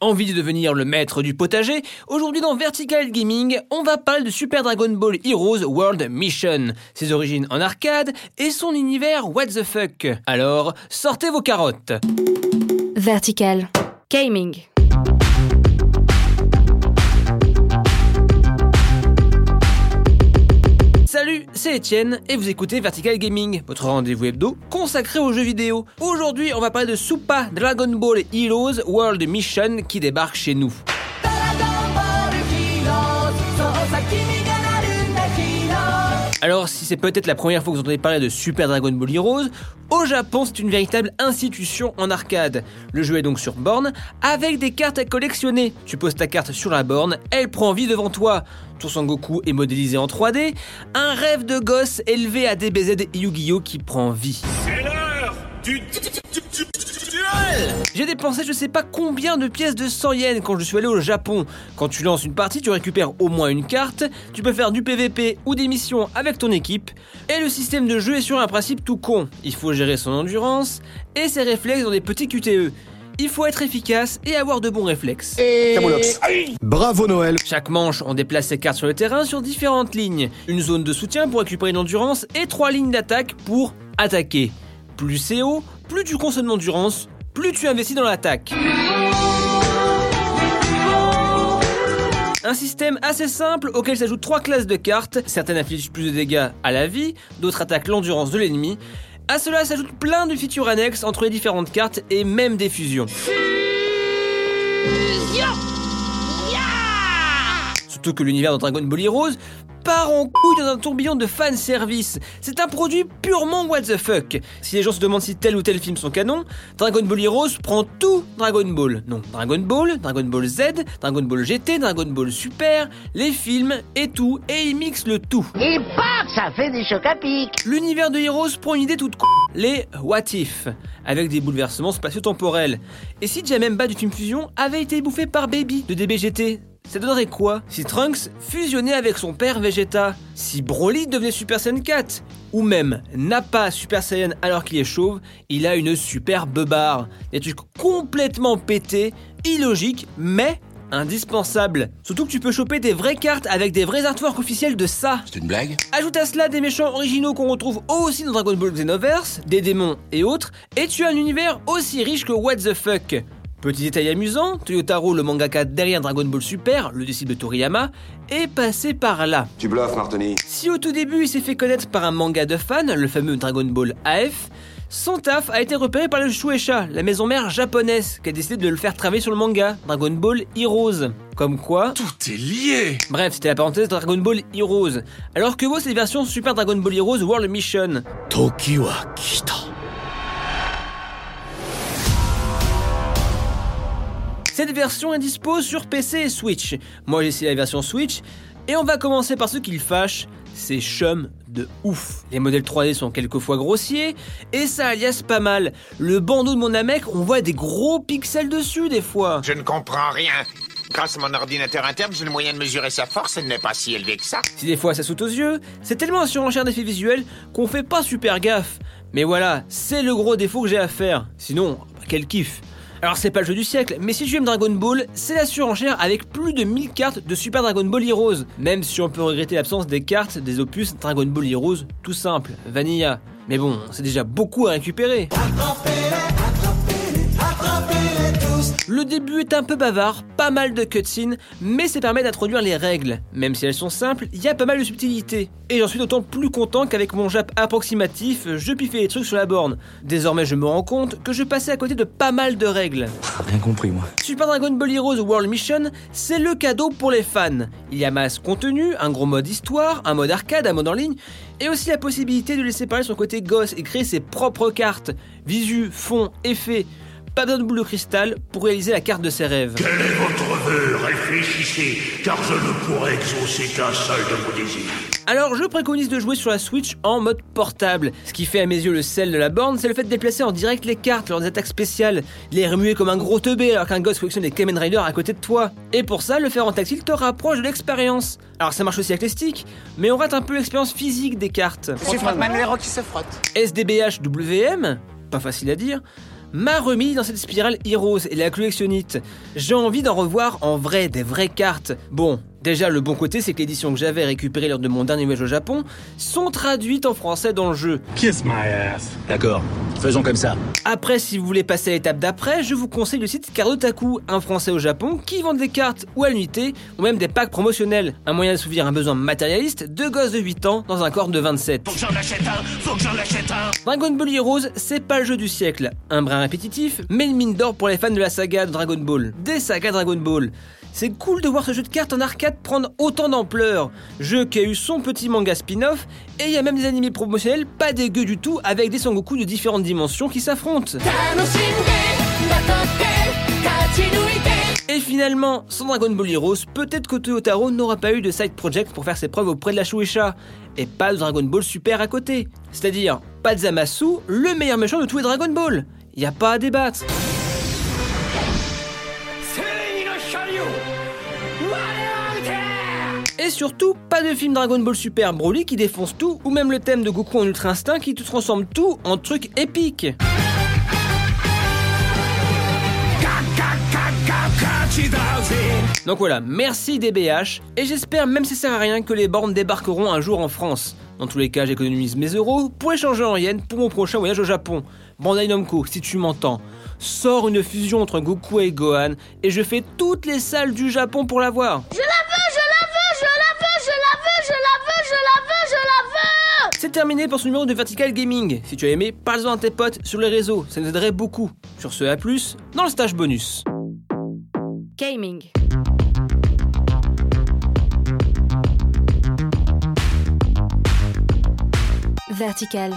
Envie de devenir le maître du potager Aujourd'hui dans Vertical Gaming, on va parler de Super Dragon Ball Heroes World Mission, ses origines en arcade et son univers what the fuck. Alors, sortez vos carottes. Vertical Gaming Salut, c'est Étienne et vous écoutez Vertical Gaming, votre rendez-vous hebdo consacré aux jeux vidéo. Aujourd'hui, on va parler de Super Dragon Ball Heroes World Mission qui débarque chez nous. Alors, si c'est peut-être la première fois que vous entendez parler de Super Dragon Ball Heroes, au Japon, c'est une véritable institution en arcade. Le jeu est donc sur borne, avec des cartes à collectionner. Tu poses ta carte sur la borne, elle prend vie devant toi. Ton Sangoku est modélisé en 3D, un rêve de gosse élevé à DBZ Yu-Gi-Oh qui prend vie. J'ai dépensé je sais pas combien de pièces de 100 yens quand je suis allé au Japon. Quand tu lances une partie, tu récupères au moins une carte, tu peux faire du PVP ou des missions avec ton équipe, et le système de jeu est sur un principe tout con. Il faut gérer son endurance et ses réflexes dans des petits QTE. Il faut être efficace et avoir de bons réflexes. Bravo Noël Chaque manche, on déplace ses cartes sur le terrain sur différentes lignes. Une zone de soutien pour récupérer une endurance et trois lignes d'attaque pour attaquer. Plus c'est haut, plus tu consommes d'endurance, plus tu investis dans l'attaque. Un système assez simple auquel s'ajoutent trois classes de cartes, certaines infligent plus de dégâts à la vie, d'autres attaquent l'endurance de l'ennemi. À cela s'ajoutent plein de features annexes entre les différentes cartes et même des fusions. Surtout que l'univers de Dragon Ball Heroes part en couille dans un tourbillon de fanservice. C'est un produit purement what the fuck. Si les gens se demandent si tel ou tel film sont canon, Dragon Ball Heroes prend tout Dragon Ball. Non, Dragon Ball, Dragon Ball Z, Dragon Ball GT, Dragon Ball Super, les films et tout, et il mixe le tout. Et bam, ça fait des chocs à pic L'univers de Heroes prend une idée toute con, les What If, avec des bouleversements spatio-temporels. Et si Jamemba du film Fusion avait été bouffé par Baby de DBGT ça donnerait quoi si Trunks fusionnait avec son père Vegeta Si Broly devenait Super Saiyan 4 Ou même Nappa Super Saiyan alors qu'il est chauve, il a une super barre. Des trucs complètement pétés, illogiques, mais indispensable. Surtout que tu peux choper des vraies cartes avec des vrais artworks officiels de ça. C'est une blague? Ajoute à cela des méchants originaux qu'on retrouve aussi dans Dragon Ball Xenoverse, des démons et autres, et tu as un univers aussi riche que What the fuck. Petit détail amusant, Toyotaro, le mangaka derrière Dragon Ball Super, le disciple de Toriyama, est passé par là. Tu bluffes, Martoni. Si au tout début il s'est fait connaître par un manga de fans, le fameux Dragon Ball AF, son taf a été repéré par le Shueisha, la maison mère japonaise, qui a décidé de le faire travailler sur le manga, Dragon Ball Heroes. Comme quoi... Tout est lié Bref, c'était la parenthèse Dragon Ball Heroes. Alors que vaut cette version Super Dragon Ball Heroes World Mission? Toki wa kita. Cette version est dispo sur PC et Switch. Moi j'ai essayé la version Switch et on va commencer par ce qui le fâche, c'est chum de ouf. Les modèles 3D sont quelquefois grossiers et ça alias pas mal. Le bandeau de mon Namek, on voit des gros pixels dessus des fois. Je ne comprends rien. Grâce à mon ordinateur interne, j'ai le moyen de mesurer sa force, elle n'est pas si élevée que ça. Si des fois ça saute aux yeux, c'est tellement un surenchère d'effets visuels qu'on fait pas super gaffe. Mais voilà, c'est le gros défaut que j'ai à faire. Sinon, quel kiff. Alors c'est pas le jeu du siècle, mais si tu aimes Dragon Ball, c'est la surenchère avec plus de 1000 cartes de Super Dragon Ball Heroes. Même si on peut regretter l'absence des cartes des opus Dragon Ball Heroes tout simple, Vanilla. Mais bon, c'est déjà beaucoup à récupérer. Le début est un peu bavard, pas mal de cutscenes, mais ça permet d'introduire les règles. Même si elles sont simples, il y a pas mal de subtilités. Et j'en suis d'autant plus content qu'avec mon Jap approximatif, je piffais les trucs sur la borne. Désormais, je me rends compte que je passais à côté de pas mal de règles. Rien compris moi. Super Dragon Ball Heroes World Mission, c'est le cadeau pour les fans. Il y a masse contenu, un gros mode histoire, un mode arcade, un mode en ligne, et aussi la possibilité de laisser parler son côté gosse et créer ses propres cartes. Visu, fond, effet pas besoin de boule de cristal pour réaliser la carte de ses rêves. Quel est votre vœu? Réfléchissez, car je ne pourrai exaucer qu'un seul de vos désirs. Alors je préconise de jouer sur la Switch en mode portable. Ce qui fait à mes yeux le sel de la borne, c'est le fait de déplacer en direct les cartes lors des attaques spéciales, les remuer comme un gros teubé alors qu'un gosse collectionne des Kamen Rider à côté de toi. Et pour ça, le faire en tactile te rapproche de l'expérience. Alors ça marche aussi avec les sticks, mais on rate un peu l'expérience physique des cartes. C'est Frontman le héros qui se frotte. SDBH WM, pas facile à dire, m'a remis dans cette spirale Heroes et la collectionnite. J'ai envie d'en revoir en vrai, des vraies cartes. Bon, Déjà, le bon côté, c'est que l'édition que j'avais récupérée lors de mon dernier voyage au Japon sont traduites en français dans le jeu. Kiss my ass? D'accord, faisons comme ça. Après, si vous voulez passer à l'étape d'après, je vous conseille le site Cardotaku, un français au Japon qui vend des cartes ou à l'unité, ou même des packs promotionnels. Un moyen de souvenir un besoin matérialiste de gosses de 8 ans dans un corps de 27. Faut que j'en achète un, faut que j'en achète un. Dragon Ball Heroes, c'est pas le jeu du siècle. Un brin répétitif, mais une mine d'or pour les fans de la saga de Dragon Ball. Des sagas Dragon Ball. C'est cool de voir ce jeu de cartes en arcade prendre autant d'ampleur. Jeu qui a eu son petit manga spin-off, et il y a même des animés promotionnels pas dégueux du tout avec des Sangoku de différentes dimensions qui s'affrontent. Et finalement, sans Dragon Ball Heroes, peut-être que Toyotaro n'aura pas eu de side project pour faire ses preuves auprès de la Shueisha, et pas de Dragon Ball Super à côté. C'est-à-dire, pas de Zamasu, le meilleur méchant de tous les Dragon Ball. Y a pas à débattre. Et surtout, pas de film Dragon Ball Super Broly qui défonce tout, ou même le thème de Goku en Ultra Instinct qui te transforme tout en truc épique. Donc voilà, merci DBH, et j'espère, même si ça sert à rien, que les bornes débarqueront un jour en France. Dans tous les cas, j'économise mes euros pour échanger en yens pour mon prochain voyage au Japon. Bandai Namco, si tu m'entends, sors une fusion entre Goku et Gohan, et je fais toutes les salles du Japon pour la voir. C'est terminé pour ce numéro de Vertical Gaming. Si tu as aimé, parle-en à tes potes sur les réseaux, ça nous aiderait beaucoup. Sur ce, à plus, dans le stage bonus. Gaming. Vertical.